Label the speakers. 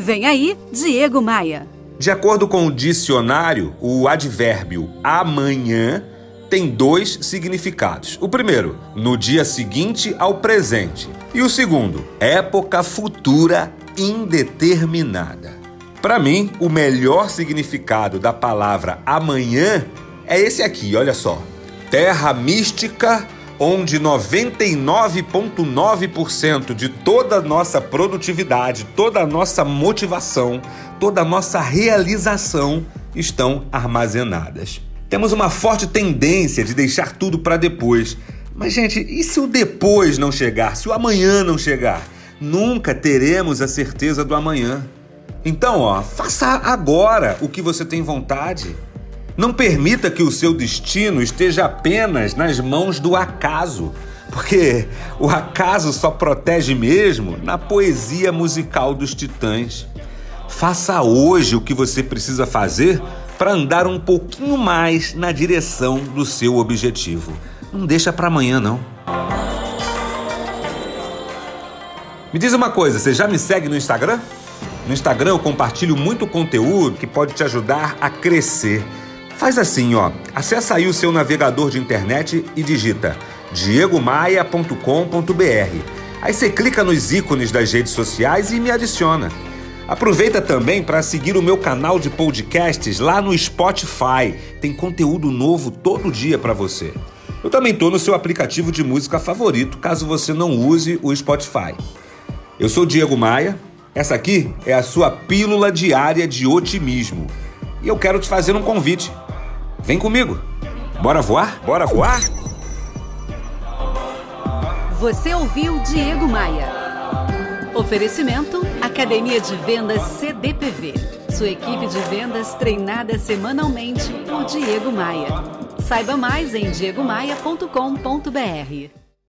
Speaker 1: Vem aí, Diego Maia.
Speaker 2: De acordo com o dicionário, o advérbio amanhã tem dois significados. O primeiro, no dia seguinte ao presente. E o segundo, época futura indeterminada. Para mim, o melhor significado da palavra amanhã é esse aqui, olha só. Terra mística onde 99,9% de toda a nossa produtividade, toda a nossa motivação, toda a nossa realização estão armazenadas. Temos uma forte tendência de deixar tudo para depois. Mas, gente, e se o depois não chegar? Se o amanhã não chegar? Nunca teremos a certeza do amanhã. Então, ó, faça agora o que você tem vontade. Não permita que o seu destino esteja apenas nas mãos do acaso, porque o acaso só protege mesmo na poesia musical dos titãs. Faça hoje o que você precisa fazer para andar um pouquinho mais na direção do seu objetivo. Não deixa para amanhã não. Me diz uma coisa, você já me segue no Instagram? No Instagram eu compartilho muito conteúdo que pode te ajudar a crescer. Faz assim, ó. Acessa aí o seu navegador de internet e digita diegomaia.com.br. Aí você clica nos ícones das redes sociais e me adiciona. Aproveita também para seguir o meu canal de podcasts lá no Spotify. Tem conteúdo novo todo dia para você. Eu também estou no seu aplicativo de música favorito, caso você não use o Spotify. Eu sou Diego Maia. Essa aqui é a sua pílula diária de otimismo. E eu quero te fazer um convite. Vem comigo. Bora voar? Bora voar?
Speaker 1: Você ouviu Diego Maia. Oferecimento Academia de Vendas CDPV. Sua equipe de vendas treinada semanalmente por Diego Maia. Saiba mais em diegomaia.com.br.